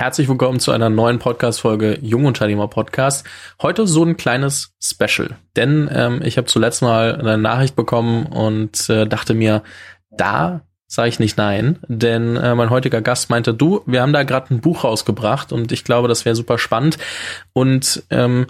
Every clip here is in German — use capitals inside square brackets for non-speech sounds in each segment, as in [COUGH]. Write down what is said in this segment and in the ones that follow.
Herzlich willkommen zu einer neuen Podcast-Folge Jungunternehmer Podcast. Heute so ein kleines Special, denn ähm, ich habe zuletzt mal eine Nachricht bekommen und äh, dachte mir, da sage ich nicht nein, denn äh, mein heutiger Gast meinte, du, wir haben da gerade ein Buch rausgebracht und ich glaube, das wäre super spannend und ähm,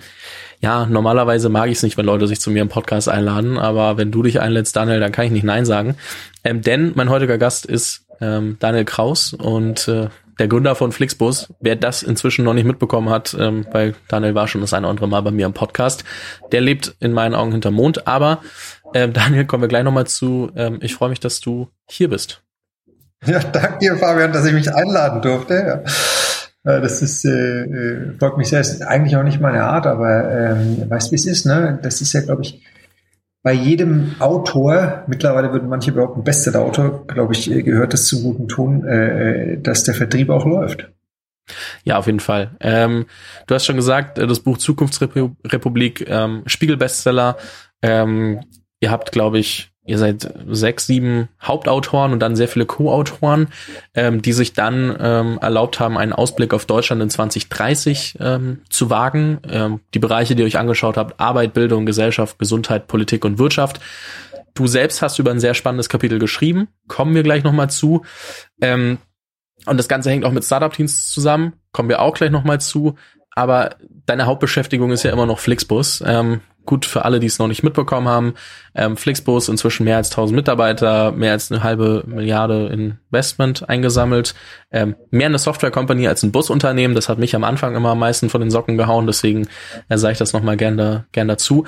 ja, normalerweise mag ich es nicht, wenn Leute sich zu mir im Podcast einladen, aber wenn du dich einlädst, Daniel, dann kann ich nicht nein sagen, ähm, denn mein heutiger Gast ist ähm, Daniel Kraus und äh, der Gründer von Flixbus, wer das inzwischen noch nicht mitbekommen hat, ähm, weil Daniel war schon das eine oder andere Mal bei mir im Podcast, der lebt in meinen Augen hinter Mond. Aber ähm, [LAUGHS] Daniel, kommen wir gleich nochmal zu. Ähm, ich freue mich, dass du hier bist. Ja, danke dir, Fabian, dass ich mich einladen durfte. Ja. Das ist, äh, äh, freut mich sehr. Ist eigentlich auch nicht meine Art, aber ähm, weißt wie es ist, ne? Das ist ja, glaube ich, bei jedem Autor, mittlerweile würden manche behaupten, Bestseller-Autor, glaube ich, gehört es zum guten Ton, äh, dass der Vertrieb auch läuft. Ja, auf jeden Fall. Ähm, du hast schon gesagt, äh, das Buch Zukunftsrepublik, ähm, Spiegel-Bestseller. Ähm, ihr habt, glaube ich, ihr seid sechs, sieben Hauptautoren und dann sehr viele Co-Autoren, ähm, die sich dann ähm, erlaubt haben, einen Ausblick auf Deutschland in 2030 ähm, zu wagen. Ähm, die Bereiche, die ihr euch angeschaut habt, Arbeit, Bildung, Gesellschaft, Gesundheit, Politik und Wirtschaft. Du selbst hast über ein sehr spannendes Kapitel geschrieben, kommen wir gleich nochmal zu. Ähm, und das Ganze hängt auch mit Startup-Teams zusammen, kommen wir auch gleich nochmal zu. Aber deine Hauptbeschäftigung ist ja immer noch Flixbus. Ähm, gut für alle, die es noch nicht mitbekommen haben. Ähm, Flixbus inzwischen mehr als 1000 Mitarbeiter, mehr als eine halbe Milliarde Investment eingesammelt. Ähm, mehr eine Software-Company als ein Busunternehmen. Das hat mich am Anfang immer am meisten von den Socken gehauen. Deswegen äh, sage ich das nochmal gern, da, gern dazu.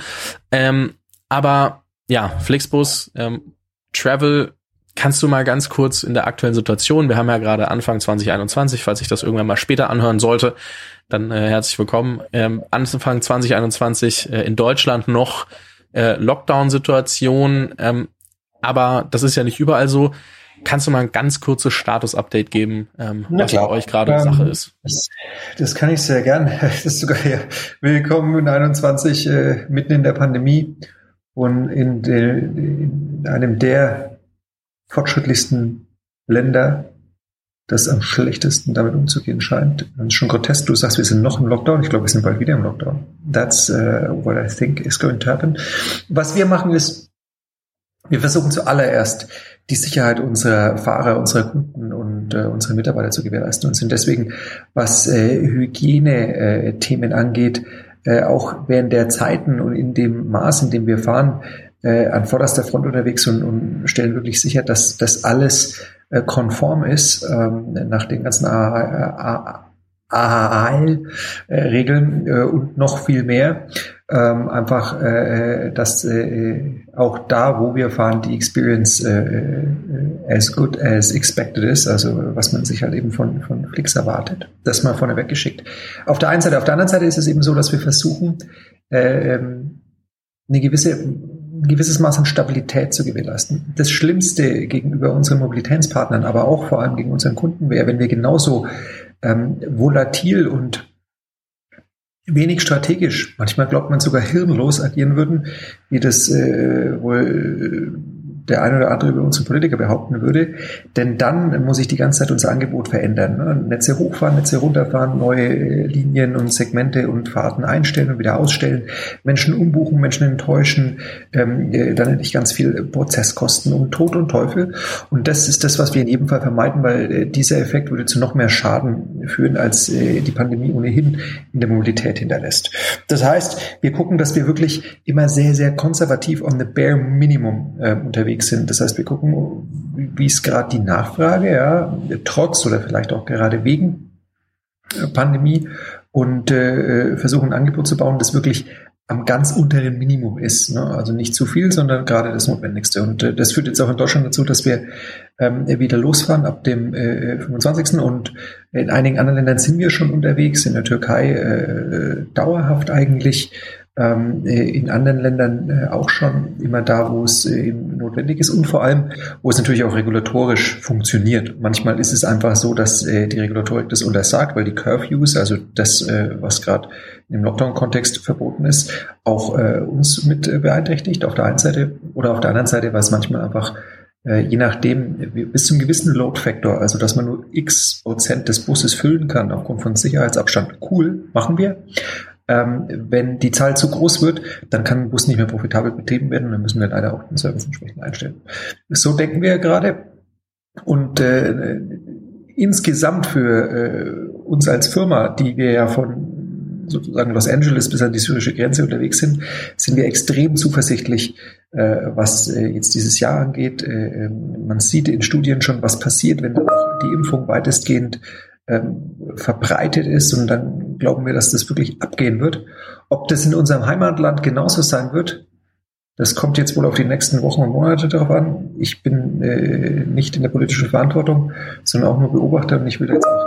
Ähm, aber ja, Flixbus, ähm, Travel Kannst du mal ganz kurz in der aktuellen Situation, wir haben ja gerade Anfang 2021, falls ich das irgendwann mal später anhören sollte, dann äh, herzlich willkommen. Ähm, Anfang 2021 äh, in Deutschland noch äh, Lockdown-Situation, ähm, aber das ist ja nicht überall so. Kannst du mal ein ganz kurzes Status-Update geben, ähm, was für euch gerade ähm, Sache ist? Das, das, kann ich sehr gern. [LAUGHS] Das ist sogar ja, willkommen in 21, äh, mitten in der Pandemie und in, de, in einem der fortschrittlichsten Länder das am schlechtesten damit umzugehen scheint. Das ist schon grotesk. Du sagst, wir sind noch im Lockdown. Ich glaube, wir sind bald wieder im Lockdown. That's uh, what I think is going to happen. Was wir machen ist, wir versuchen zuallererst die Sicherheit unserer Fahrer, unserer Kunden und äh, unserer Mitarbeiter zu gewährleisten und sind deswegen, was äh, Hygiene-Themen äh, angeht, äh, auch während der Zeiten und in dem Maß, in dem wir fahren, äh, an vorderster Front unterwegs und, und stellen wirklich sicher, dass das alles äh, konform ist ähm, nach den ganzen AHL-Regeln äh, und noch viel mehr. Ähm, einfach, äh, dass äh, auch da, wo wir fahren, die Experience äh, as good as expected ist, also was man sich halt eben von, von Flix erwartet. Das mal vorneweg geschickt. Auf der einen Seite, auf der anderen Seite ist es eben so, dass wir versuchen, äh, eine gewisse gewisses Maß an Stabilität zu gewährleisten. Das Schlimmste gegenüber unseren Mobilitätspartnern, aber auch vor allem gegen unseren Kunden wäre, wenn wir genauso ähm, volatil und wenig strategisch, manchmal glaubt man sogar hirnlos agieren würden, wie das äh, wohl der eine oder andere über unsere Politiker behaupten würde. Denn dann muss sich die ganze Zeit unser Angebot verändern. Ne? Netze hochfahren, Netze runterfahren, neue Linien und Segmente und Fahrten einstellen und wieder ausstellen, Menschen umbuchen, Menschen enttäuschen, ähm, äh, dann endlich ganz viel Prozesskosten und Tod und Teufel. Und das ist das, was wir in jedem Fall vermeiden, weil äh, dieser Effekt würde zu noch mehr Schaden führen, als äh, die Pandemie ohnehin in der Mobilität hinterlässt. Das heißt, wir gucken, dass wir wirklich immer sehr, sehr konservativ on the bare minimum äh, unterwegs unterwegs sind. Das heißt, wir gucken, wie ist gerade die Nachfrage, ja, trotz oder vielleicht auch gerade wegen Pandemie und äh, versuchen ein Angebot zu bauen, das wirklich am ganz unteren Minimum ist. Ne? Also nicht zu viel, sondern gerade das Notwendigste. Und äh, das führt jetzt auch in Deutschland dazu, dass wir ähm, wieder losfahren ab dem äh, 25. Und in einigen anderen Ländern sind wir schon unterwegs, in der Türkei äh, dauerhaft eigentlich ähm, äh, in anderen Ländern äh, auch schon immer da, wo es äh, notwendig ist und vor allem, wo es natürlich auch regulatorisch funktioniert. Manchmal ist es einfach so, dass äh, die Regulatorik das untersagt, weil die Curfews, also das, äh, was gerade im Lockdown-Kontext verboten ist, auch äh, uns mit beeinträchtigt auf der einen Seite oder auf der anderen Seite, weil es manchmal einfach je nachdem, bis zum gewissen Load Factor, also dass man nur x Prozent des Busses füllen kann aufgrund von Sicherheitsabstand, cool, machen wir. Ähm, wenn die Zahl zu groß wird, dann kann ein Bus nicht mehr profitabel betrieben werden und dann müssen wir leider auch den Service entsprechend einstellen. So denken wir gerade. Und äh, insgesamt für äh, uns als Firma, die wir ja von sozusagen Los Angeles bis an die syrische Grenze unterwegs sind, sind wir extrem zuversichtlich, äh, was äh, jetzt dieses Jahr angeht. Äh, ähm, man sieht in Studien schon, was passiert, wenn die Impfung weitestgehend ähm, verbreitet ist und dann glauben wir, dass das wirklich abgehen wird. Ob das in unserem Heimatland genauso sein wird, das kommt jetzt wohl auf die nächsten Wochen und Monate darauf an. Ich bin äh, nicht in der politischen Verantwortung, sondern auch nur Beobachter und ich will jetzt auch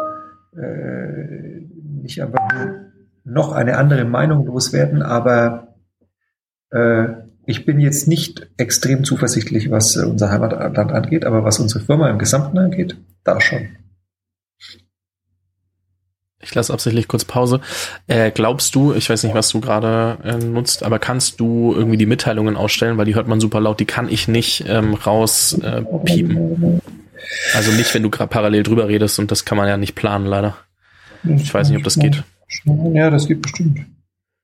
äh, nicht einfach nur noch eine andere Meinung loswerden, aber äh, ich bin jetzt nicht extrem zuversichtlich, was unser Heimatland angeht, aber was unsere Firma im Gesamten angeht, da schon. Ich lasse absichtlich kurz Pause. Äh, glaubst du, ich weiß nicht, was du gerade äh, nutzt, aber kannst du irgendwie die Mitteilungen ausstellen, weil die hört man super laut, die kann ich nicht ähm, raus äh, piepen. Also nicht, wenn du gerade parallel drüber redest und das kann man ja nicht planen, leider. Ich weiß nicht, ob das geht. Ja, das geht bestimmt.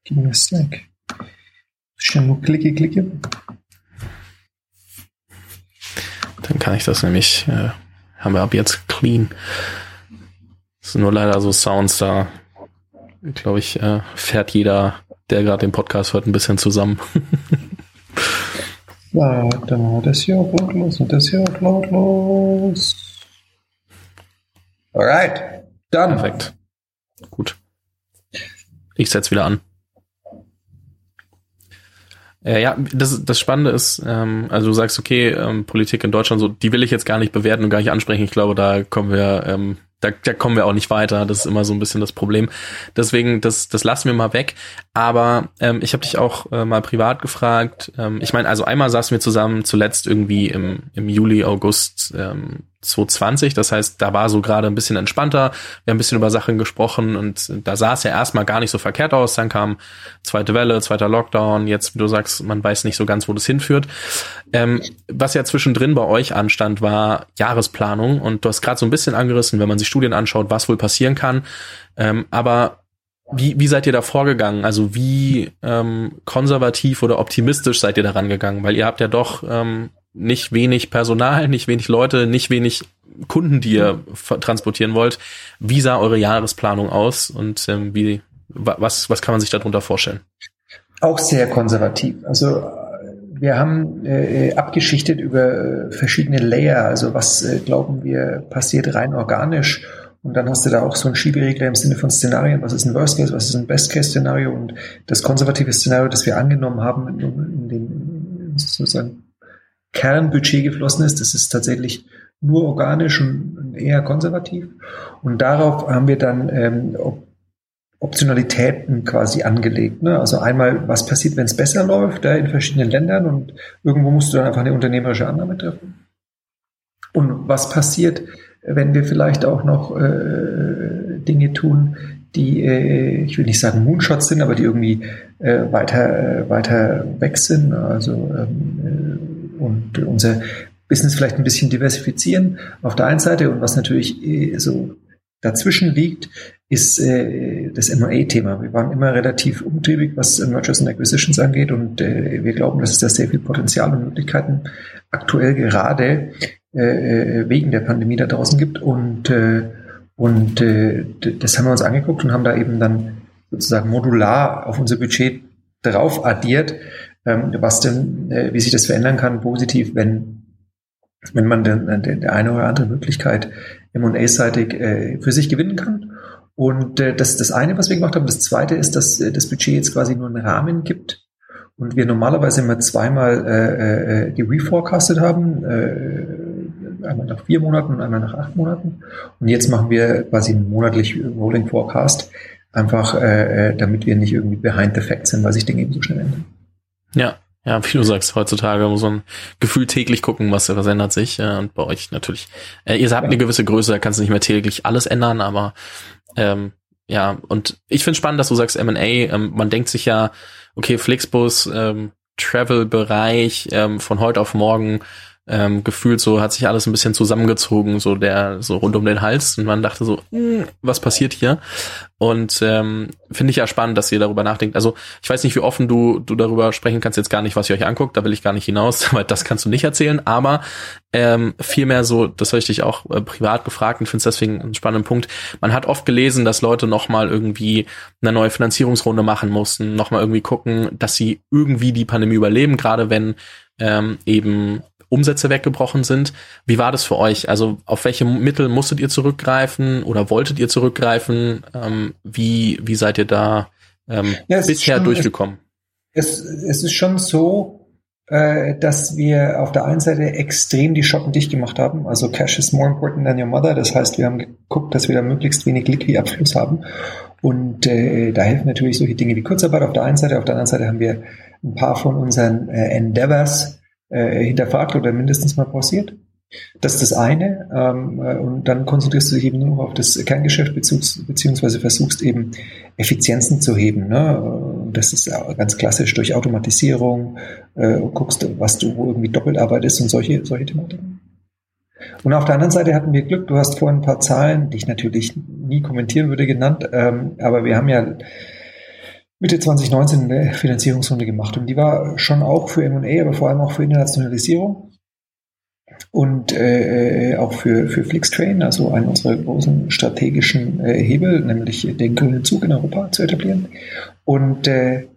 Gib mir das Snack. Schnell nur klicke, klicke. Dann kann ich das nämlich, äh, haben wir ab jetzt clean. Es sind nur leider so Sounds da. Glaube ich, äh, fährt jeder, der gerade den Podcast hört, ein bisschen zusammen. [LAUGHS] Warte das hier auch lautlos und das hier auch lautlos. Alright, dann. Perfekt. Gut. Ich setze wieder an. Äh, ja, das, das Spannende ist, ähm, also du sagst, okay, ähm, Politik in Deutschland, so, die will ich jetzt gar nicht bewerten und gar nicht ansprechen. Ich glaube, da kommen wir ähm, da, da kommen wir auch nicht weiter. Das ist immer so ein bisschen das Problem. Deswegen, das, das lassen wir mal weg. Aber ähm, ich habe dich auch äh, mal privat gefragt. Ähm, ich meine, also einmal saßen wir zusammen zuletzt irgendwie im, im Juli, August ähm, 2020. Das heißt, da war so gerade ein bisschen entspannter. Wir haben ein bisschen über Sachen gesprochen und da sah es ja erstmal gar nicht so verkehrt aus. Dann kam zweite Welle, zweiter Lockdown. Jetzt, wie du sagst, man weiß nicht so ganz, wo das hinführt. Ähm, was ja zwischendrin bei euch anstand, war Jahresplanung. Und du hast gerade so ein bisschen angerissen, wenn man sich Studien anschaut, was wohl passieren kann. Ähm, aber wie, wie seid ihr da vorgegangen? Also wie ähm, konservativ oder optimistisch seid ihr daran gegangen? Weil ihr habt ja doch ähm, nicht wenig Personal, nicht wenig Leute, nicht wenig Kunden, die ihr transportieren wollt. Wie sah eure Jahresplanung aus und ähm, wie, was, was kann man sich darunter vorstellen? Auch sehr konservativ. Also wir haben äh, abgeschichtet über äh, verschiedene Layer. Also was äh, glauben wir passiert rein organisch. Und dann hast du da auch so einen Schieberegler im Sinne von Szenarien. Was ist ein Worst Case, was ist ein Best Case Szenario? Und das konservative Szenario, das wir angenommen haben in, in den sozusagen Kernbudget geflossen ist. Das ist tatsächlich nur organisch und eher konservativ. Und darauf haben wir dann ähm, Optionalitäten quasi angelegt. Ne? Also einmal, was passiert, wenn es besser läuft ja, in verschiedenen Ländern und irgendwo musst du dann einfach eine unternehmerische Annahme treffen. Und was passiert, wenn wir vielleicht auch noch äh, Dinge tun, die, äh, ich will nicht sagen Moonshots sind, aber die irgendwie äh, weiter, äh, weiter weg sind. Also ähm, und unser Business vielleicht ein bisschen diversifizieren auf der einen Seite. Und was natürlich äh, so dazwischen liegt, ist äh, das M&A-Thema. Wir waren immer relativ umtriebig, was Mergers and Acquisitions angeht. Und äh, wir glauben, dass es da sehr viel Potenzial und Möglichkeiten aktuell gerade wegen der Pandemie da draußen gibt. Und und das haben wir uns angeguckt und haben da eben dann sozusagen modular auf unser Budget drauf addiert, ähm, was denn, äh, wie sich das verändern kann, positiv, wenn, wenn man den, den, der eine oder andere Möglichkeit M&A-seitig äh, für sich gewinnen kann. Und äh, das das eine, was wir gemacht haben. Das zweite ist, dass äh, das Budget jetzt quasi nur einen Rahmen gibt und wir normalerweise immer zweimal äh, äh, gereforecastet haben, äh, einmal nach vier Monaten und einmal nach acht Monaten. Und jetzt machen wir quasi einen monatlich Rolling Forecast, einfach äh, äh damit wir nicht irgendwie behind the facts sind, weil sich Dinge eben so schnell ändern. Ja, ja, wie du sagst, heutzutage muss man gefühlt täglich gucken, was, was ändert sich. Ja, und bei euch natürlich. Äh, ihr habt ja. eine gewisse Größe, da kannst du nicht mehr täglich alles ändern, aber ähm, ja, und ich finde spannend, dass du sagst M&A. Ähm, man denkt sich ja, okay, Flixbus, ähm, Travel-Bereich ähm, von heute auf morgen ähm, gefühlt so hat sich alles ein bisschen zusammengezogen, so der so rund um den Hals und man dachte so, hm, was passiert hier? Und ähm, finde ich ja spannend, dass ihr darüber nachdenkt. Also ich weiß nicht, wie offen du du darüber sprechen kannst jetzt gar nicht, was ihr euch anguckt. Da will ich gar nicht hinaus, [LAUGHS] weil das kannst du nicht erzählen. Aber ähm, vielmehr so, das habe ich dich auch äh, privat gefragt und finde es deswegen einen spannenden Punkt. Man hat oft gelesen, dass Leute noch mal irgendwie eine neue Finanzierungsrunde machen mussten, noch mal irgendwie gucken, dass sie irgendwie die Pandemie überleben, gerade wenn ähm, eben Umsätze weggebrochen sind. Wie war das für euch? Also auf welche Mittel musstet ihr zurückgreifen oder wolltet ihr zurückgreifen? Ähm, wie, wie seid ihr da ähm, ja, bisher schon, durchgekommen? Es, es ist schon so, äh, dass wir auf der einen Seite extrem die Shoppen dicht gemacht haben. Also Cash is more important than your mother. Das heißt, wir haben geguckt, dass wir da möglichst wenig Liquidabfluss haben. Und äh, da helfen natürlich solche Dinge wie Kurzarbeit auf der einen Seite. Auf der anderen Seite haben wir ein paar von unseren äh, Endeavors äh, hinterfragt oder mindestens mal pausiert. Das ist das eine. Ähm, äh, und dann konzentrierst du dich eben nur auf das Kerngeschäft beziehungs beziehungsweise versuchst eben Effizienzen zu heben. Ne? Das ist ganz klassisch durch Automatisierung, äh, guckst, was du wo irgendwie doppelt arbeitest und solche, solche Thematiken. Und auf der anderen Seite hatten wir Glück, du hast vorhin ein paar Zahlen, die ich natürlich nie kommentieren würde, genannt, ähm, aber wir haben ja Mitte 2019 eine Finanzierungsrunde gemacht und die war schon auch für M&A, aber vor allem auch für Internationalisierung und äh, auch für, für Flixtrain, also einen unserer großen strategischen äh, Hebel, nämlich den grünen Zug in Europa zu etablieren. Und äh,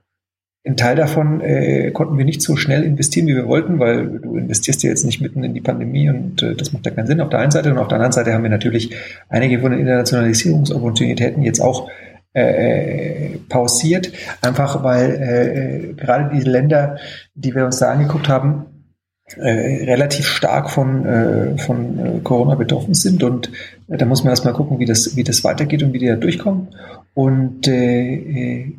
ein Teil davon äh, konnten wir nicht so schnell investieren, wie wir wollten, weil du investierst ja jetzt nicht mitten in die Pandemie und äh, das macht ja keinen Sinn auf der einen Seite. Und auf der anderen Seite haben wir natürlich einige von den Internationalisierungsopportunitäten jetzt auch äh, pausiert, einfach weil äh, gerade diese Länder, die wir uns da angeguckt haben, äh, relativ stark von, äh, von äh, Corona betroffen sind und äh, da muss man erstmal gucken, wie das, wie das weitergeht und wie die da durchkommen. Und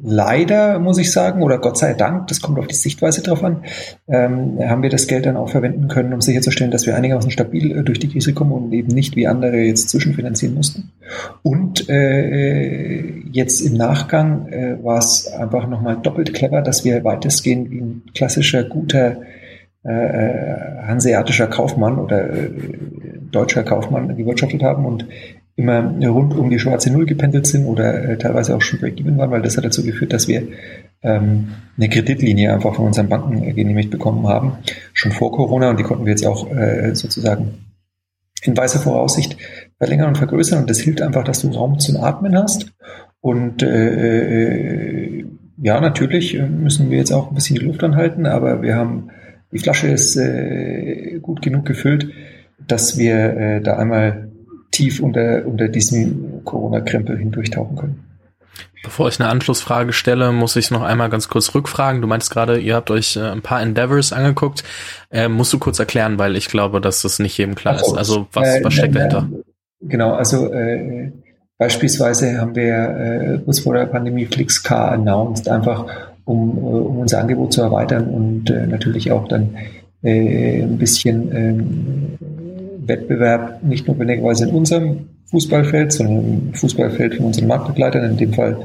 leider muss ich sagen, oder Gott sei Dank, das kommt auf die Sichtweise drauf an, ähm, haben wir das Geld dann auch verwenden können, um sicherzustellen, dass wir einigermaßen stabil durch die Krise kommen und eben nicht wie andere jetzt zwischenfinanzieren mussten. Und jetzt im Nachgang war es einfach nochmal doppelt clever, dass wir weitestgehend wie ein klassischer, guter äh, äh hanseatischer Kaufmann oder äh, deutscher Kaufmann gewirtschaftet haben und immer rund um die schwarze Null gependelt sind oder äh, teilweise auch schon Break-Even waren, weil das hat dazu geführt, dass wir ähm, eine Kreditlinie einfach von unseren Banken äh, genehmigt bekommen haben, schon vor Corona und die konnten wir jetzt auch äh, sozusagen in weißer Voraussicht verlängern und vergrößern und das hilft einfach, dass du Raum zum Atmen hast und äh, äh ja, natürlich müssen wir jetzt auch ein bisschen die Luft anhalten, aber wir haben, die Flasche ist äh, gut genug gefüllt, dass wir äh, da einmal tief unter, unter diesem Corona-Krempel hindurchtauchen können. Bevor ich eine Anschlussfrage stelle, muss ich noch einmal ganz kurz rückfragen. Du meinst gerade, ihr habt euch äh, ein paar Endeavors angeguckt. Äh, musst du kurz erklären, weil ich glaube, dass das nicht jedem klar ist. Also was, äh, was steckt dahinter? Genau, also äh, beispielsweise haben wir äh, kurz vor der Pandemie FlixCar announced, einfach um, äh, um unser Angebot zu erweitern und äh, natürlich auch dann äh, ein bisschen ähm, Wettbewerb nicht notwendigerweise in unserem Fußballfeld, sondern im Fußballfeld von unseren Marktbegleitern, in dem Fall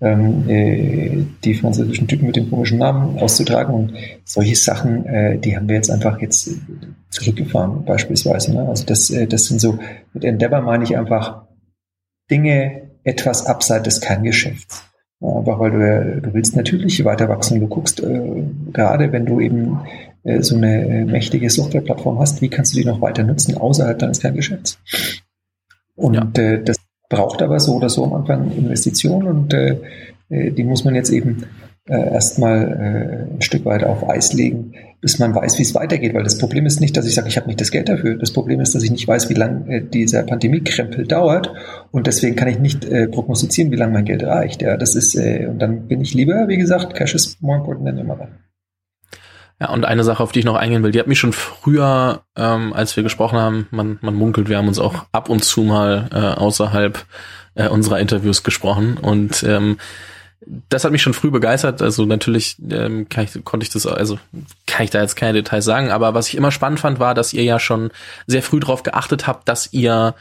ähm, äh, die französischen Typen mit dem komischen Namen auszutragen. Und solche Sachen, äh, die haben wir jetzt einfach jetzt zurückgefahren, beispielsweise. Ne? Also das, äh, das sind so, mit Endeavor meine ich einfach Dinge etwas abseits des Kerngeschäfts. Einfach weil du, du willst natürlich weiter wachsen. Du guckst, äh, gerade wenn du eben äh, so eine äh, mächtige Softwareplattform hast, wie kannst du die noch weiter nutzen außerhalb deines Kerngeschäfts? Und ja. äh, das braucht aber so oder so am Anfang Investitionen und äh, äh die muss man jetzt eben äh, erstmal äh, ein Stück weit auf Eis legen, bis man weiß, wie es weitergeht. Weil das Problem ist nicht, dass ich sage, ich habe nicht das Geld dafür. Das Problem ist, dass ich nicht weiß, wie lange äh, dieser Pandemiekrempel dauert und deswegen kann ich nicht äh, prognostizieren, wie lange mein Geld reicht. Ja, das ist äh, und dann bin ich lieber, wie gesagt, Cash is more important than ever. Ja, und eine Sache, auf die ich noch eingehen will, die hat mich schon früher, ähm, als wir gesprochen haben, man, man munkelt, wir haben uns auch ab und zu mal äh, außerhalb äh, unserer Interviews gesprochen und ähm, das hat mich schon früh begeistert. Also natürlich ähm, kann ich, konnte ich das, also kann ich da jetzt keine Details sagen, aber was ich immer spannend fand, war, dass ihr ja schon sehr früh darauf geachtet habt, dass ihr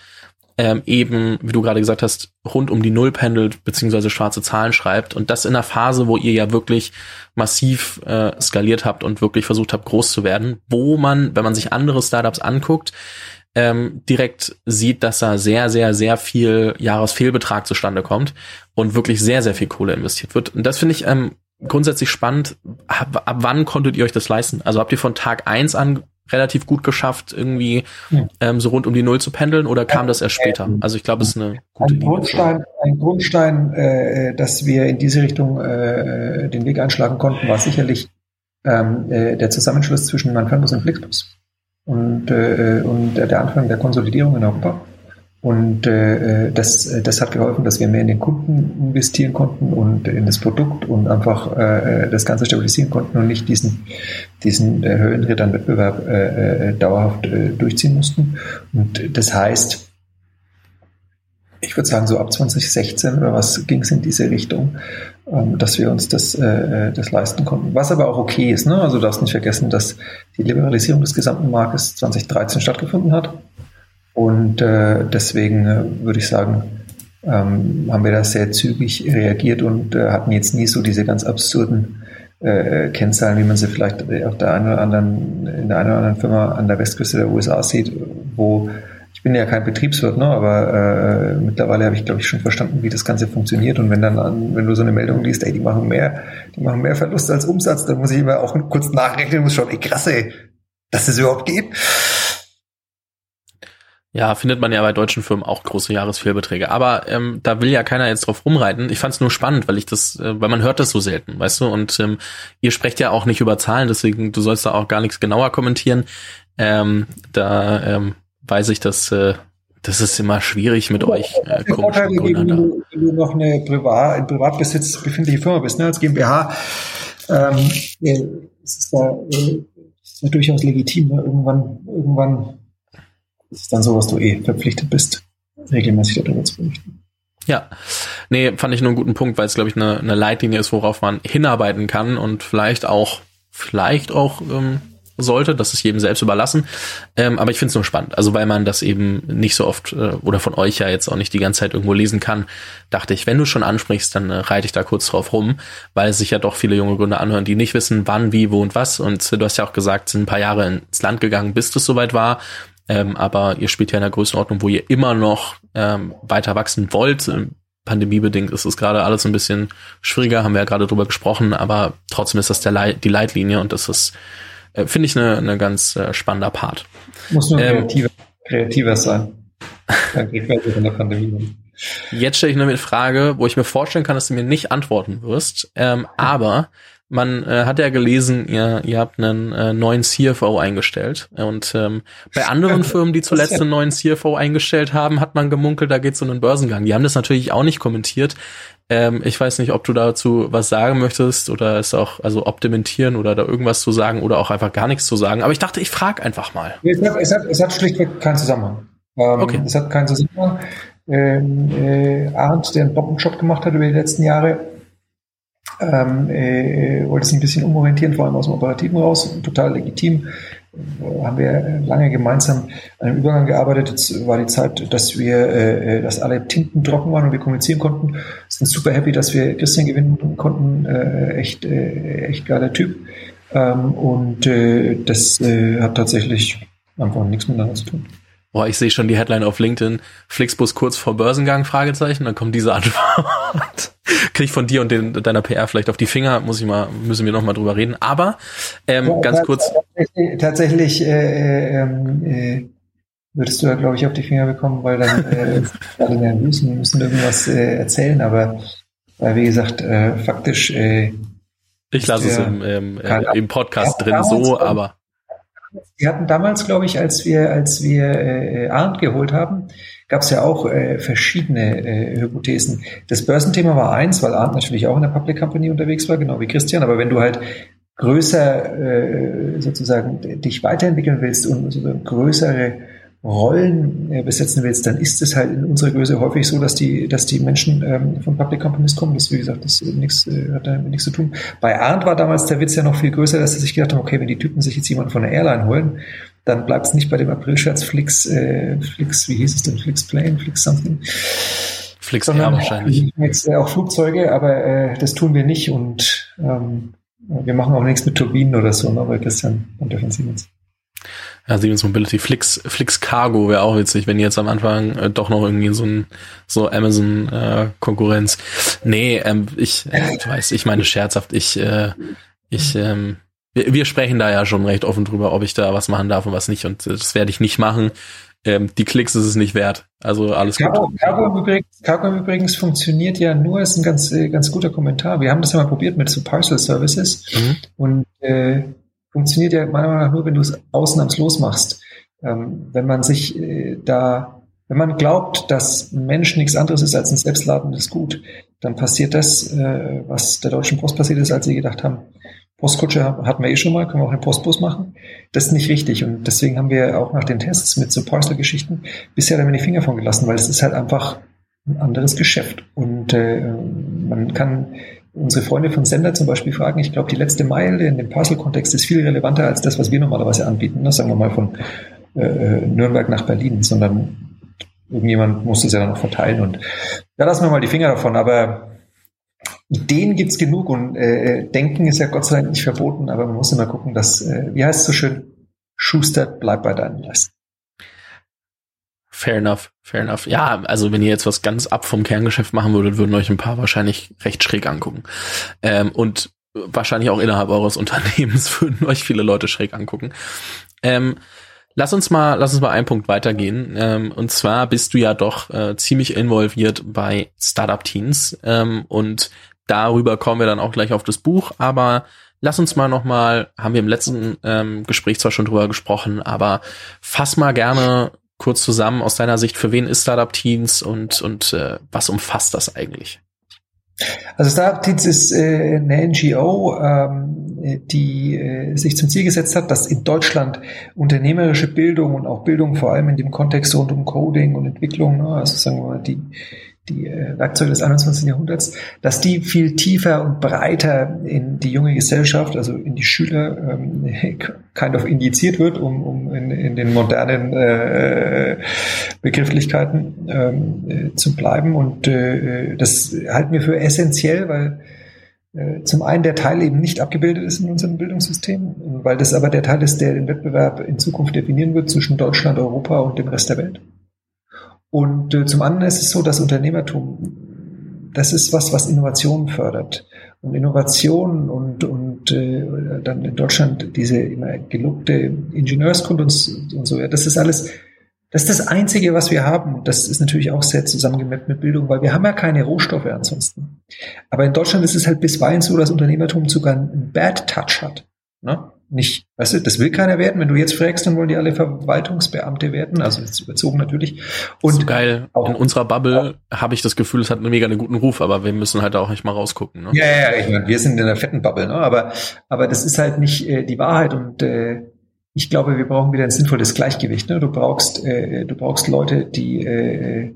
ähm, eben, wie du gerade gesagt hast, rund um die Null pendelt, beziehungsweise schwarze Zahlen schreibt. Und das in einer Phase, wo ihr ja wirklich massiv äh, skaliert habt und wirklich versucht habt, groß zu werden, wo man, wenn man sich andere Startups anguckt, ähm, direkt sieht, dass da sehr, sehr, sehr viel Jahresfehlbetrag zustande kommt und wirklich sehr, sehr viel Kohle investiert wird. Und das finde ich ähm, grundsätzlich spannend. Ab, ab wann konntet ihr euch das leisten? Also habt ihr von Tag eins an relativ gut geschafft, irgendwie ja. ähm, so rund um die Null zu pendeln oder kam das erst später? Also ich glaube, es ist eine gute ein Grundstein, ein Grundstein, äh, dass wir in diese Richtung äh, den Weg einschlagen konnten, war sicherlich ähm, äh, der Zusammenschluss zwischen Manfernbus und Flixbus und, äh, und der Anfang der Konsolidierung in Europa. Und äh, das, das hat geholfen, dass wir mehr in den Kunden investieren konnten und in das Produkt und einfach äh, das Ganze stabilisieren konnten und nicht diesen, diesen äh, Höhenritt an Wettbewerb äh, äh, dauerhaft äh, durchziehen mussten. Und das heißt, ich würde sagen, so ab 2016 oder was ging es in diese Richtung, ähm, dass wir uns das, äh, das leisten konnten. Was aber auch okay ist. Ne? Also du darfst nicht vergessen, dass die Liberalisierung des gesamten Marktes 2013 stattgefunden hat. Und äh, deswegen äh, würde ich sagen, ähm, haben wir da sehr zügig reagiert und äh, hatten jetzt nie so diese ganz absurden äh, Kennzahlen, wie man sie vielleicht auf der einen oder anderen, in der einen oder anderen Firma an der Westküste der USA sieht, wo ich bin ja kein Betriebswirt, ne, aber äh, mittlerweile habe ich, glaube ich, schon verstanden, wie das Ganze funktioniert. Und wenn dann, an, wenn du so eine Meldung liest, ey, die machen mehr, die machen mehr Verlust als Umsatz, dann muss ich immer auch kurz nachrechnen, muss schauen, ey, krass, ey, dass das überhaupt geht. Ja, findet man ja bei deutschen Firmen auch große Jahresfehlbeträge. Aber ähm, da will ja keiner jetzt drauf rumreiten. Ich fand es nur spannend, weil ich das, äh, weil man hört das so selten, weißt du? Und ähm, ihr sprecht ja auch nicht über Zahlen, deswegen du sollst da auch gar nichts genauer kommentieren. Ähm, da ähm, weiß ich, dass äh, das ist immer schwierig mit euch äh, Gründern. Wenn du, wenn du noch eine Privat, in Privatbesitz befindliche Firma bist, ne, als GmbH, ähm, äh, ist da äh, ist ja durchaus legitim. Ne? Irgendwann, irgendwann ist dann so, was du eh verpflichtet bist, regelmäßig darüber zu berichten. Ja, nee, fand ich nur einen guten Punkt, weil es, glaube ich, eine, eine Leitlinie ist, worauf man hinarbeiten kann und vielleicht auch, vielleicht auch ähm, sollte, das ist jedem selbst überlassen. Ähm, aber ich finde es nur spannend. Also weil man das eben nicht so oft äh, oder von euch ja jetzt auch nicht die ganze Zeit irgendwo lesen kann, dachte ich, wenn du schon ansprichst, dann äh, reite ich da kurz drauf rum, weil sich ja doch viele junge Gründer anhören, die nicht wissen, wann, wie, wo und was. Und äh, du hast ja auch gesagt, sind ein paar Jahre ins Land gegangen, bis das soweit war. Ähm, aber ihr spielt ja in der Größenordnung, wo ihr immer noch ähm, weiter wachsen wollt. Ähm, pandemiebedingt ist es gerade alles ein bisschen schwieriger, haben wir ja gerade drüber gesprochen, aber trotzdem ist das der Leit die Leitlinie und das ist, äh, finde ich, eine ne ganz äh, spannender Part. Muss nur ähm, kreativer, kreativer sein. Jetzt stelle ich nur eine Frage, wo ich mir vorstellen kann, dass du mir nicht antworten wirst. Ähm, aber man äh, hat ja gelesen, ihr, ihr habt einen äh, neuen CFO eingestellt. Und ähm, bei anderen [LAUGHS] Firmen, die zuletzt einen neuen CFO eingestellt haben, hat man gemunkelt, da geht es um einen Börsengang. Die haben das natürlich auch nicht kommentiert. Ähm, ich weiß nicht, ob du dazu was sagen möchtest oder es auch, also optimentieren oder da irgendwas zu sagen oder auch einfach gar nichts zu sagen. Aber ich dachte, ich frage einfach mal. Es hat, es hat, es hat schlichtweg keinen Zusammenhang. Ähm, okay. Es hat keinen Zusammenhang. Ähm, äh, Arndt, der einen Bombenjob gemacht hat über die letzten Jahre, ähm, äh, wollte es ein bisschen umorientieren, vor allem aus dem Operativen raus, total legitim. Äh, haben wir lange gemeinsam an einem Übergang gearbeitet. Jetzt war die Zeit, dass wir, äh, dass alle Tinten trocken waren und wir kommunizieren konnten. Sind super happy, dass wir Christian gewinnen konnten. Äh, echt, äh, echt geiler Typ. Ähm, und äh, das äh, hat tatsächlich einfach nichts miteinander zu tun. Boah, ich sehe schon die Headline auf LinkedIn. Flixbus kurz vor Börsengang, Fragezeichen. Dann kommt diese Antwort. [LAUGHS] Krieg ich von dir und den, deiner PR vielleicht auf die Finger. Muss ich mal, müssen wir noch mal drüber reden. Aber ähm, ja, ganz kurz. Tatsächlich, tatsächlich äh, ähm, äh, würdest du ja, glaube ich, auf die Finger bekommen, weil dann äh, [LAUGHS] alle nervös und müssen irgendwas äh, erzählen. Aber äh, wie gesagt, äh, faktisch. Äh, ich lasse es im, im, äh, im Podcast drin, so, aber wir hatten damals, glaube ich, als wir, als wir äh, Arndt geholt haben, gab es ja auch äh, verschiedene äh, Hypothesen. Das Börsenthema war eins, weil Arndt natürlich auch in der Public Company unterwegs war, genau wie Christian. Aber wenn du halt größer äh, sozusagen dich weiterentwickeln willst und so größere Rollen äh, besetzen willst, dann ist es halt in unserer Größe häufig so, dass die, dass die Menschen ähm, von Public Companies kommen. Das, wie gesagt, das nichts, äh, hat damit nichts zu tun. Bei Arndt war damals der Witz ja noch viel größer, dass sie sich gedacht haben, okay, wenn die Typen sich jetzt jemanden von der Airline holen, dann bleibt es nicht bei dem Aprilscherz Flix, äh, Flix, wie hieß es denn? Flix Plane, Flix Something. Flix ja, wahrscheinlich. Jetzt äh, auch Flugzeuge, aber äh, das tun wir nicht und ähm, wir machen auch nichts mit Turbinen oder so, ne, bei Christian und der von Siemens. Ja, Siemens Mobility. Flix, Flix Cargo wäre auch witzig, wenn jetzt am Anfang äh, doch noch irgendwie so ein so Amazon äh, Konkurrenz. Nee, ähm, ich, äh, ich weiß, ich meine scherzhaft, ich, äh, ich, ähm, wir, wir sprechen da ja schon recht offen drüber, ob ich da was machen darf und was nicht. Und das werde ich nicht machen. Ähm, die Klicks ist es nicht wert. Also alles Cargo, gut. Cargo übrigens, Cargo übrigens funktioniert ja nur, ist ein ganz, äh, ganz guter Kommentar. Wir haben das ja mal probiert mit so Parcel Services mhm. und äh, funktioniert ja meiner Meinung nach nur, wenn du es ausnahmslos machst. Ähm, wenn man sich äh, da, wenn man glaubt, dass ein Mensch nichts anderes ist als ein selbstladendes Gut, dann passiert das, äh, was der Deutschen Post passiert ist, als sie gedacht haben, Postkutsche hatten wir eh schon mal, können wir auch einen Postbus machen. Das ist nicht richtig und deswegen haben wir auch nach den Tests mit so Parcel-Geschichten bisher damit die Finger von gelassen, weil es ist halt einfach ein anderes Geschäft und äh, man kann unsere Freunde von Sender zum Beispiel fragen, ich glaube, die letzte Meile in dem Parcel-Kontext ist viel relevanter als das, was wir normalerweise anbieten, ne? sagen wir mal von äh, Nürnberg nach Berlin, sondern irgendjemand muss es ja dann noch verteilen und da lassen wir mal die Finger davon, aber Ideen gibt's genug und äh, Denken ist ja Gott sei Dank nicht verboten, aber man muss immer gucken, dass, äh, wie heißt es so schön, Schuster, bleib bei deinen Leisten. Fair enough, fair enough. Ja, also wenn ihr jetzt was ganz ab vom Kerngeschäft machen würdet, würden euch ein paar wahrscheinlich recht schräg angucken. Ähm, und wahrscheinlich auch innerhalb eures [LAUGHS] Unternehmens würden euch viele Leute schräg angucken. Ähm, lass uns mal, lass uns mal einen Punkt weitergehen. Ähm, und zwar bist du ja doch äh, ziemlich involviert bei Startup Teens. Ähm, und darüber kommen wir dann auch gleich auf das Buch. Aber lass uns mal noch mal, haben wir im letzten ähm, Gespräch zwar schon drüber gesprochen, aber fass mal gerne kurz zusammen aus deiner Sicht, für wen ist Startup Teens und, und äh, was umfasst das eigentlich? Also Startup Teens ist äh, eine NGO, ähm, die äh, sich zum Ziel gesetzt hat, dass in Deutschland unternehmerische Bildung und auch Bildung vor allem in dem Kontext rund um Coding und Entwicklung, ne, also sagen wir mal die die äh, Werkzeuge des 21. Jahrhunderts, dass die viel tiefer und breiter in die junge Gesellschaft, also in die Schüler, ähm, [LAUGHS] kind of indiziert wird, um, um in, in den modernen äh, Begrifflichkeiten ähm, äh, zu bleiben. Und das halten wir für essentiell, weil zum einen der Teil eben nicht abgebildet ist in unserem Bildungssystem, weil das aber der Teil ist, der den Wettbewerb in Zukunft definieren wird zwischen Deutschland, Europa und dem Rest der Welt. Und äh, zum anderen ist es so, dass Unternehmertum, das ist was, was Innovation fördert. Und Innovation und, und äh, dann in Deutschland diese immer gelobte Ingenieurskunde und, und so, ja, das ist alles, das ist das Einzige, was wir haben. Das ist natürlich auch sehr zusammengemetzt mit Bildung, weil wir haben ja keine Rohstoffe ansonsten. Aber in Deutschland ist es halt bisweilen so, dass Unternehmertum sogar einen Bad Touch hat. Ne? Nicht, weißt du, das will keiner werden. Wenn du jetzt fragst, dann wollen die alle Verwaltungsbeamte werden, also jetzt überzogen natürlich. Und so geil. Auch, in unserer Bubble habe ich das Gefühl, es hat einen mega einen guten Ruf, aber wir müssen halt auch nicht mal rausgucken. Ne? Ja, ja, ich meine, wir sind in der fetten Bubble, ne? aber, aber das ist halt nicht äh, die Wahrheit und äh, ich glaube, wir brauchen wieder ein sinnvolles Gleichgewicht. Ne? Du brauchst, äh, du brauchst Leute, die äh,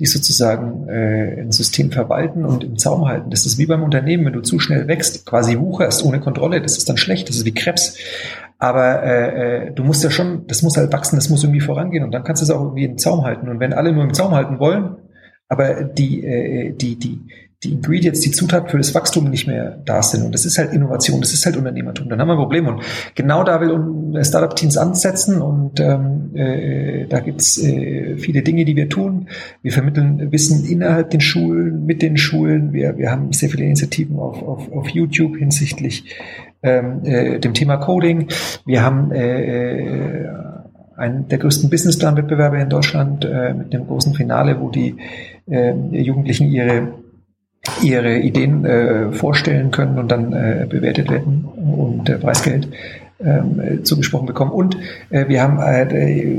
die sozusagen äh, ein System verwalten und im Zaum halten. Das ist wie beim Unternehmen, wenn du zu schnell wächst, quasi wucherst ohne Kontrolle, das ist dann schlecht, das ist wie Krebs. Aber äh, äh, du musst ja schon, das muss halt wachsen, das muss irgendwie vorangehen und dann kannst du es auch irgendwie im Zaum halten. Und wenn alle nur im Zaum halten wollen, aber die, äh, die, die, die Ingredients, die Zutaten für das Wachstum nicht mehr da sind. Und das ist halt Innovation, das ist halt Unternehmertum. Dann haben wir ein Problem. Und genau da will Startup-Teams ansetzen. Und ähm, äh, da gibt's äh, viele Dinge, die wir tun. Wir vermitteln Wissen innerhalb den Schulen, mit den Schulen. Wir, wir haben sehr viele Initiativen auf, auf, auf YouTube hinsichtlich ähm, äh, dem Thema Coding. Wir haben äh, äh einen der größten Businessplan-Wettbewerbe in Deutschland äh, mit dem großen Finale, wo die äh, Jugendlichen ihre ihre Ideen äh, vorstellen können und dann äh, bewertet werden und äh, Preisgeld ähm, zugesprochen bekommen. Und äh, wir haben äh,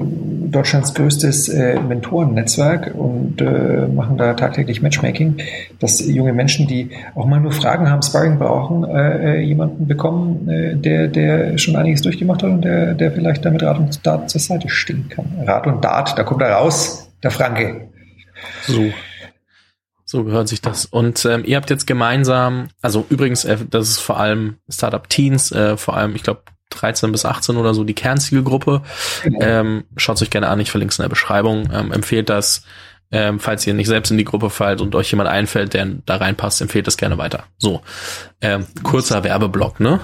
Deutschlands größtes äh, Mentorennetzwerk und äh, machen da tagtäglich Matchmaking, dass junge Menschen, die auch mal nur Fragen haben, Sparring brauchen, äh, äh, jemanden bekommen, äh, der, der schon einiges durchgemacht hat und der, der vielleicht damit Rat und Tat zur Seite stehen kann. Rat und Tat, da kommt er raus, der Franke. So. So gehört sich das. Und ähm, ihr habt jetzt gemeinsam, also übrigens, äh, das ist vor allem Startup Teens, äh, vor allem, ich glaube, 13 bis 18 oder so die Kernzielgruppe. Genau. Ähm, Schaut euch gerne an, ich verlinke es in der Beschreibung. Ähm, empfehlt das, ähm, falls ihr nicht selbst in die Gruppe fallt und euch jemand einfällt, der da reinpasst, empfehlt das gerne weiter. So, ähm, kurzer Werbeblock, ne?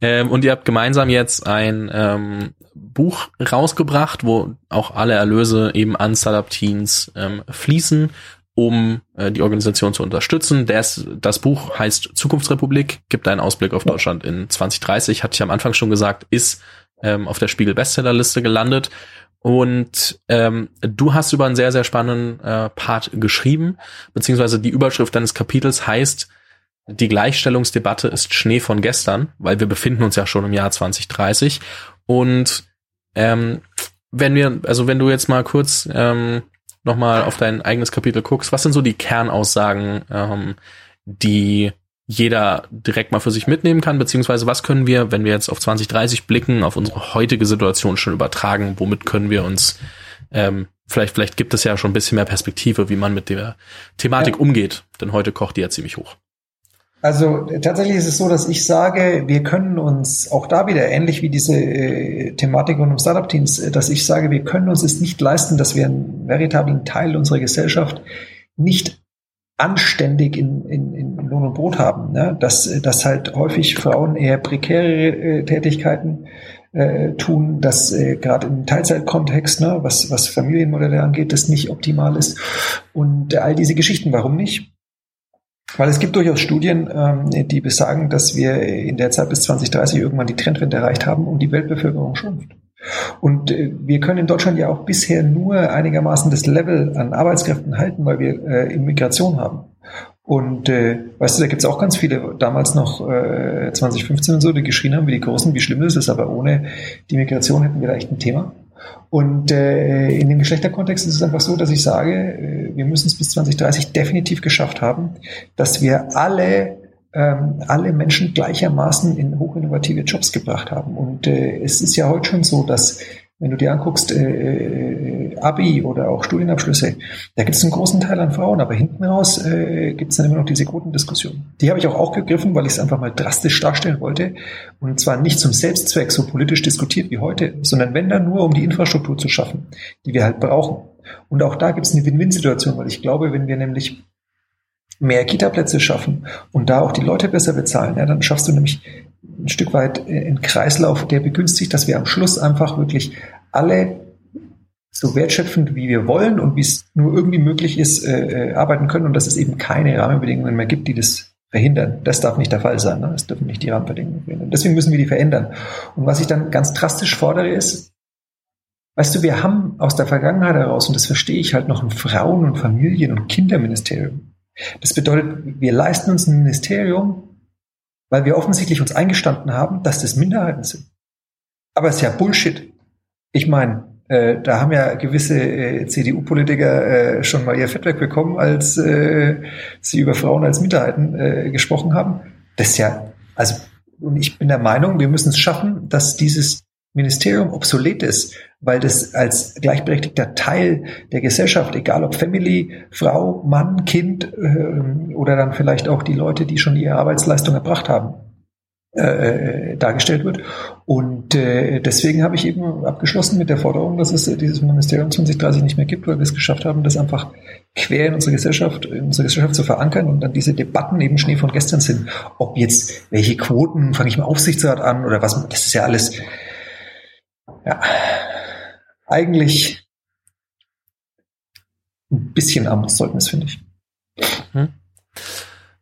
Ähm, und ihr habt gemeinsam jetzt ein ähm, Buch rausgebracht, wo auch alle Erlöse eben an Startup Teens ähm, fließen um äh, die Organisation zu unterstützen. Das, das Buch heißt Zukunftsrepublik, gibt einen Ausblick auf Deutschland in 2030, hatte ich am Anfang schon gesagt, ist ähm, auf der Spiegel Bestsellerliste gelandet. Und ähm, du hast über einen sehr, sehr spannenden äh, Part geschrieben, beziehungsweise die Überschrift deines Kapitels heißt, die Gleichstellungsdebatte ist Schnee von gestern, weil wir befinden uns ja schon im Jahr 2030. Und ähm, wenn wir, also wenn du jetzt mal kurz ähm, nochmal auf dein eigenes Kapitel guckst, was sind so die Kernaussagen, ähm, die jeder direkt mal für sich mitnehmen kann, beziehungsweise was können wir, wenn wir jetzt auf 2030 blicken, auf unsere heutige Situation schon übertragen, womit können wir uns, ähm, vielleicht, vielleicht gibt es ja schon ein bisschen mehr Perspektive, wie man mit der Thematik ja. umgeht, denn heute kocht die ja ziemlich hoch. Also tatsächlich ist es so, dass ich sage, wir können uns auch da wieder ähnlich wie diese äh, Thematik und um Startup-Teams, äh, dass ich sage, wir können uns es nicht leisten, dass wir einen veritablen Teil unserer Gesellschaft nicht anständig in, in, in Lohn und Brot haben. Ne? Dass, dass halt häufig Frauen eher prekäre äh, Tätigkeiten äh, tun, dass äh, gerade im Teilzeitkontext, ne, was, was Familienmodelle angeht, das nicht optimal ist. Und äh, all diese Geschichten, warum nicht? Weil es gibt durchaus Studien, ähm, die besagen, dass wir in der Zeit bis 2030 irgendwann die Trendwende erreicht haben und die Weltbevölkerung schrumpft. Und äh, wir können in Deutschland ja auch bisher nur einigermaßen das Level an Arbeitskräften halten, weil wir äh, Immigration haben. Und äh, weißt du, da gibt es auch ganz viele, damals noch äh, 2015 und so, die geschrien haben, wie die Großen, wie schlimm ist es, aber ohne die Migration hätten wir da echt ein Thema. Und äh, in dem Geschlechterkontext ist es einfach so, dass ich sage, äh, wir müssen es bis 2030 definitiv geschafft haben, dass wir alle ähm, alle Menschen gleichermaßen in hochinnovative Jobs gebracht haben. Und äh, es ist ja heute schon so, dass wenn du dir anguckst, äh, äh, Abi oder auch Studienabschlüsse, da gibt es einen großen Teil an Frauen, aber hinten raus äh, gibt es dann immer noch diese Quotendiskussion. Die habe ich auch aufgegriffen, weil ich es einfach mal drastisch darstellen wollte. Und zwar nicht zum Selbstzweck so politisch diskutiert wie heute, sondern wenn dann nur, um die Infrastruktur zu schaffen, die wir halt brauchen. Und auch da gibt es eine Win-Win-Situation, weil ich glaube, wenn wir nämlich mehr Kita-Plätze schaffen und da auch die Leute besser bezahlen, ja, dann schaffst du nämlich ein Stück weit einen Kreislauf, der begünstigt, dass wir am Schluss einfach wirklich alle so wertschöpfend, wie wir wollen und wie es nur irgendwie möglich ist, äh, äh, arbeiten können und dass es eben keine Rahmenbedingungen mehr gibt, die das verhindern. Das darf nicht der Fall sein. Ne? Es dürfen nicht die Rahmenbedingungen verhindern. Deswegen müssen wir die verändern. Und was ich dann ganz drastisch fordere, ist, weißt du, wir haben aus der Vergangenheit heraus, und das verstehe ich halt noch, ein Frauen- und Familien- und Kinderministerium. Das bedeutet, wir leisten uns ein Ministerium, weil wir offensichtlich uns eingestanden haben, dass das Minderheiten sind. Aber es ist ja Bullshit. Ich meine, äh, da haben ja gewisse äh, CDU-Politiker äh, schon mal ihr Fettwerk bekommen, als äh, sie über Frauen als Minderheiten äh, gesprochen haben. Das ist ja, also, und ich bin der Meinung, wir müssen es schaffen, dass dieses Ministerium obsolet ist, weil das als gleichberechtigter Teil der Gesellschaft, egal ob Family, Frau, Mann, Kind äh, oder dann vielleicht auch die Leute, die schon ihre Arbeitsleistung erbracht haben, äh, äh, dargestellt wird. Und äh, deswegen habe ich eben abgeschlossen mit der Forderung, dass es dieses Ministerium 2030 nicht mehr gibt, weil wir es geschafft haben, das einfach quer in unsere Gesellschaft, in unsere Gesellschaft zu verankern und dann diese Debatten eben Schnee von gestern sind. Ob jetzt welche Quoten, fange ich mal Aufsichtsrat an oder was, das ist ja alles ja, eigentlich ein bisschen Armutszeugnis, finde ich. Hm.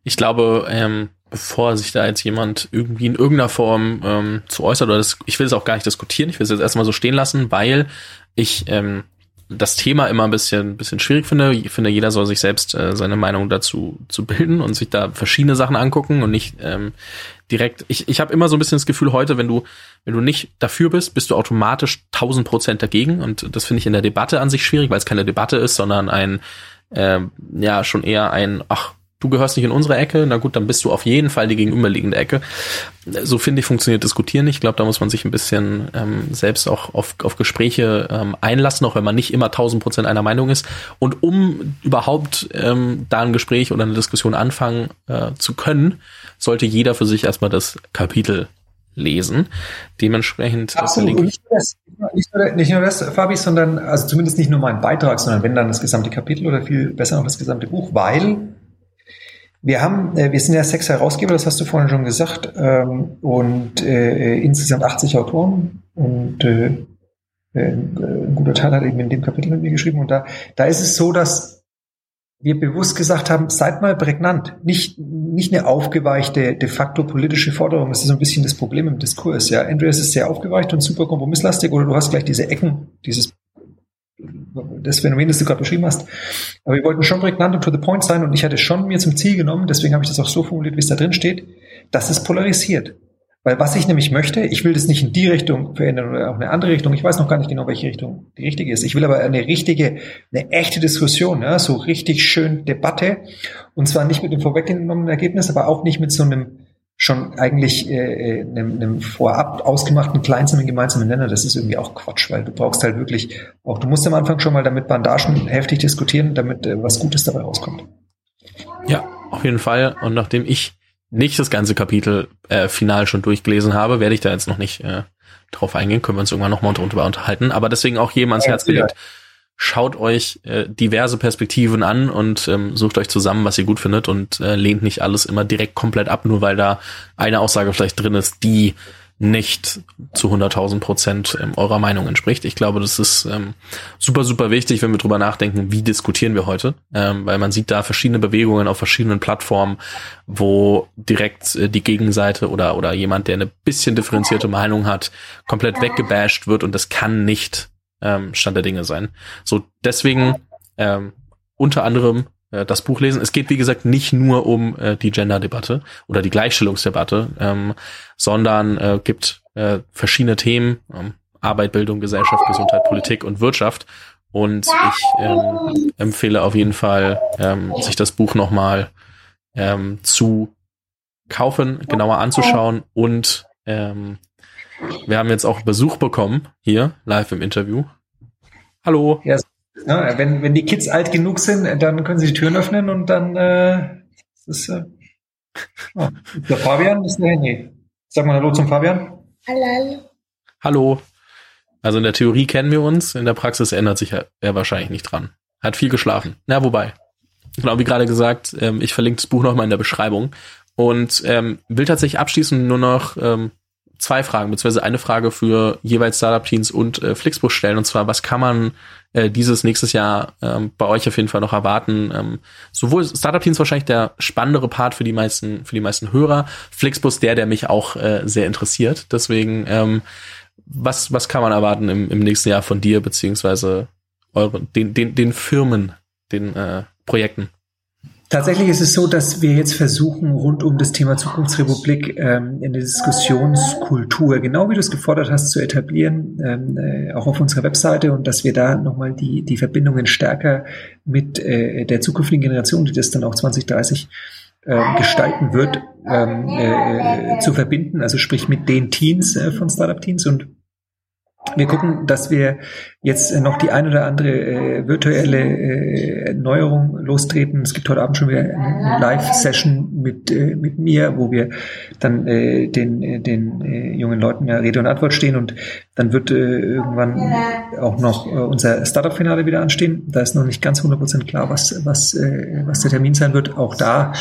Ich glaube, ähm, bevor sich da jetzt jemand irgendwie in irgendeiner Form ähm, zu äußert, oder das, ich will es auch gar nicht diskutieren, ich will es jetzt erstmal so stehen lassen, weil ich ähm, das Thema immer ein bisschen, bisschen schwierig finde. Ich finde, jeder soll sich selbst äh, seine Meinung dazu zu bilden und sich da verschiedene Sachen angucken und nicht ähm, direkt. Ich, ich habe immer so ein bisschen das Gefühl heute, wenn du, wenn du nicht dafür bist, bist du automatisch 1000 Prozent dagegen. Und das finde ich in der Debatte an sich schwierig, weil es keine Debatte ist, sondern ein, ähm, ja, schon eher ein, ach, du gehörst nicht in unsere Ecke, na gut, dann bist du auf jeden Fall die gegenüberliegende Ecke. So finde ich, funktioniert Diskutieren nicht. Ich glaube, da muss man sich ein bisschen ähm, selbst auch auf, auf Gespräche ähm, einlassen, auch wenn man nicht immer 1000 Prozent einer Meinung ist. Und um überhaupt ähm, da ein Gespräch oder eine Diskussion anfangen äh, zu können, sollte jeder für sich erstmal das Kapitel lesen. Dementsprechend. Absolut. Nicht nur, das, nicht, nur, nicht nur das, Fabi, sondern also zumindest nicht nur mein Beitrag, sondern wenn dann das gesamte Kapitel oder viel besser noch das gesamte Buch, weil wir haben, äh, wir sind ja sechs Herausgeber, das hast du vorhin schon gesagt, ähm, und äh, insgesamt 80 Autoren und äh, äh, ein guter Teil hat eben in dem Kapitel mit mir geschrieben und da, da ist es so, dass wir bewusst gesagt haben, seid mal prägnant. Nicht, nicht eine aufgeweichte, de facto politische Forderung. Das ist so ein bisschen das Problem im Diskurs. Ja, es ist sehr aufgeweicht und super kompromisslastig oder du hast gleich diese Ecken, dieses das Phänomen, das du gerade beschrieben hast. Aber wir wollten schon prägnant und to the point sein und ich hatte schon mir zum Ziel genommen, deswegen habe ich das auch so formuliert, wie es da drin steht, dass es polarisiert. Weil was ich nämlich möchte, ich will das nicht in die Richtung verändern oder auch eine andere Richtung. Ich weiß noch gar nicht genau, welche Richtung die richtige ist. Ich will aber eine richtige, eine echte Diskussion, ja, so richtig schön Debatte. Und zwar nicht mit dem vorweggenommenen Ergebnis, aber auch nicht mit so einem schon eigentlich äh, äh, einem, einem vorab ausgemachten kleinsamen gemeinsamen Nenner, das ist irgendwie auch Quatsch, weil du brauchst halt wirklich, auch du musst am Anfang schon mal damit Bandagen heftig diskutieren, damit äh, was Gutes dabei rauskommt. Ja, auf jeden Fall. Und nachdem ich nicht das ganze Kapitel äh, final schon durchgelesen habe, werde ich da jetzt noch nicht äh, drauf eingehen, können wir uns irgendwann nochmal drüber unterhalten. Aber deswegen auch jedem ans Herz gelegt, schaut euch äh, diverse Perspektiven an und ähm, sucht euch zusammen, was ihr gut findet und äh, lehnt nicht alles immer direkt komplett ab, nur weil da eine Aussage vielleicht drin ist, die nicht zu 100.000 Prozent ähm, eurer Meinung entspricht. Ich glaube, das ist ähm, super, super wichtig, wenn wir drüber nachdenken, wie diskutieren wir heute, ähm, weil man sieht da verschiedene Bewegungen auf verschiedenen Plattformen, wo direkt äh, die Gegenseite oder, oder jemand, der eine bisschen differenzierte Meinung hat, komplett weggebasht wird und das kann nicht ähm, Stand der Dinge sein. So, deswegen ähm, unter anderem äh, das Buch lesen. Es geht, wie gesagt, nicht nur um äh, die Gender-Debatte oder die Gleichstellungsdebatte, ähm, sondern äh, gibt äh, verschiedene Themen, ähm, Arbeit, Bildung, Gesellschaft, Gesundheit, Politik und Wirtschaft. Und ich ähm, empfehle auf jeden Fall, ähm, sich das Buch nochmal ähm, zu kaufen, genauer anzuschauen und ähm, wir haben jetzt auch Besuch bekommen, hier, live im Interview. Hallo. Ja, ja, wenn, wenn die Kids alt genug sind, dann können sie die Türen öffnen und dann äh, ist äh, oh, der Fabian, ist der Henry. Sag mal Hallo zum Fabian. Hallo. Hallo. Also in der Theorie kennen wir uns, in der Praxis ändert sich er wahrscheinlich nicht dran. Hat viel geschlafen. Na, wobei. Genau, wie gerade gesagt, ähm, ich verlinke das Buch nochmal in der Beschreibung und ähm, will tatsächlich abschließend nur noch ähm, zwei Fragen, beziehungsweise eine Frage für jeweils Startup-Teams und äh, Flixbus stellen. Und zwar, was kann man äh, dieses nächstes Jahr ähm, bei euch auf jeden Fall noch erwarten? Ähm, sowohl Startup-Teams wahrscheinlich der spannendere Part für die meisten, für die meisten Hörer, Flixbus der, der mich auch äh, sehr interessiert. Deswegen, ähm, was, was kann man erwarten im, im nächsten Jahr von dir, beziehungsweise eure, den, den, den Firmen, den äh, Projekten? Tatsächlich ist es so, dass wir jetzt versuchen, rund um das Thema Zukunftsrepublik ähm, eine Diskussionskultur, genau wie du es gefordert hast, zu etablieren, ähm, äh, auch auf unserer Webseite und dass wir da nochmal die, die Verbindungen stärker mit äh, der zukünftigen Generation, die das dann auch 2030 äh, gestalten wird, ähm, äh, zu verbinden, also sprich mit den Teams äh, von Startup-Teams und wir gucken, dass wir jetzt noch die ein oder andere äh, virtuelle äh, Neuerung lostreten. Es gibt heute Abend schon wieder eine Live-Session mit, äh, mit mir, wo wir dann äh, den, äh, den äh, jungen Leuten ja Rede und Antwort stehen und dann wird äh, irgendwann auch noch äh, unser Startup-Finale wieder anstehen. Da ist noch nicht ganz 100% klar, was, was, äh, was der Termin sein wird. Auch da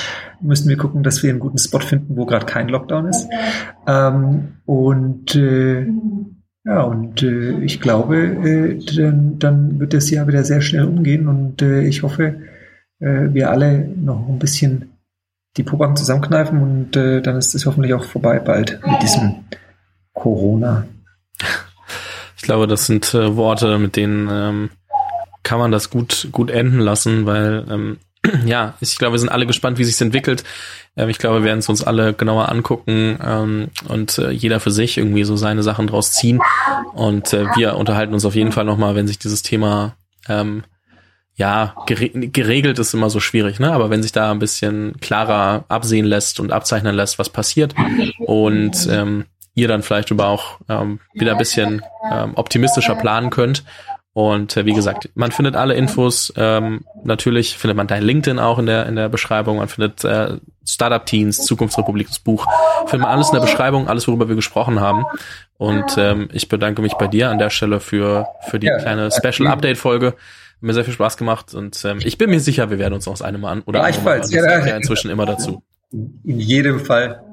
müssen wir gucken, dass wir einen guten Spot finden, wo gerade kein Lockdown ist. Ähm, und äh, ja, und äh, ich glaube, äh, dann, dann wird das Jahr wieder sehr schnell umgehen und äh, ich hoffe, äh, wir alle noch ein bisschen die Pobacken zusammenkneifen und äh, dann ist es hoffentlich auch vorbei bald mit diesem Corona. Ich glaube, das sind äh, Worte, mit denen ähm, kann man das gut gut enden lassen, weil ähm, [CLEARS THROAT] ja, ich glaube, wir sind alle gespannt, wie sich entwickelt. Ähm, ich glaube, wir werden es uns alle genauer angucken ähm, und äh, jeder für sich irgendwie so seine Sachen draus ziehen. Und äh, wir unterhalten uns auf jeden Fall nochmal, wenn sich dieses Thema ähm, ja, geregelt ist immer so schwierig, ne? Aber wenn sich da ein bisschen klarer absehen lässt und abzeichnen lässt, was passiert und ähm, ihr dann vielleicht über auch ähm, wieder ein bisschen ähm, optimistischer planen könnt. Und äh, wie gesagt, man findet alle Infos. Ähm, natürlich findet man dein LinkedIn auch in der in der Beschreibung. Man findet äh, Startup Teens, Zukunftsrepublik, das Buch. Findet man alles in der Beschreibung, alles worüber wir gesprochen haben. Und ähm, ich bedanke mich bei dir an der Stelle für für die ja, kleine Special Update Folge mir sehr viel Spaß gemacht und ähm, ich bin mir sicher, wir werden uns noch das eine Mal an oder Gleichfalls, ja, ja inzwischen immer dazu. In jedem Fall.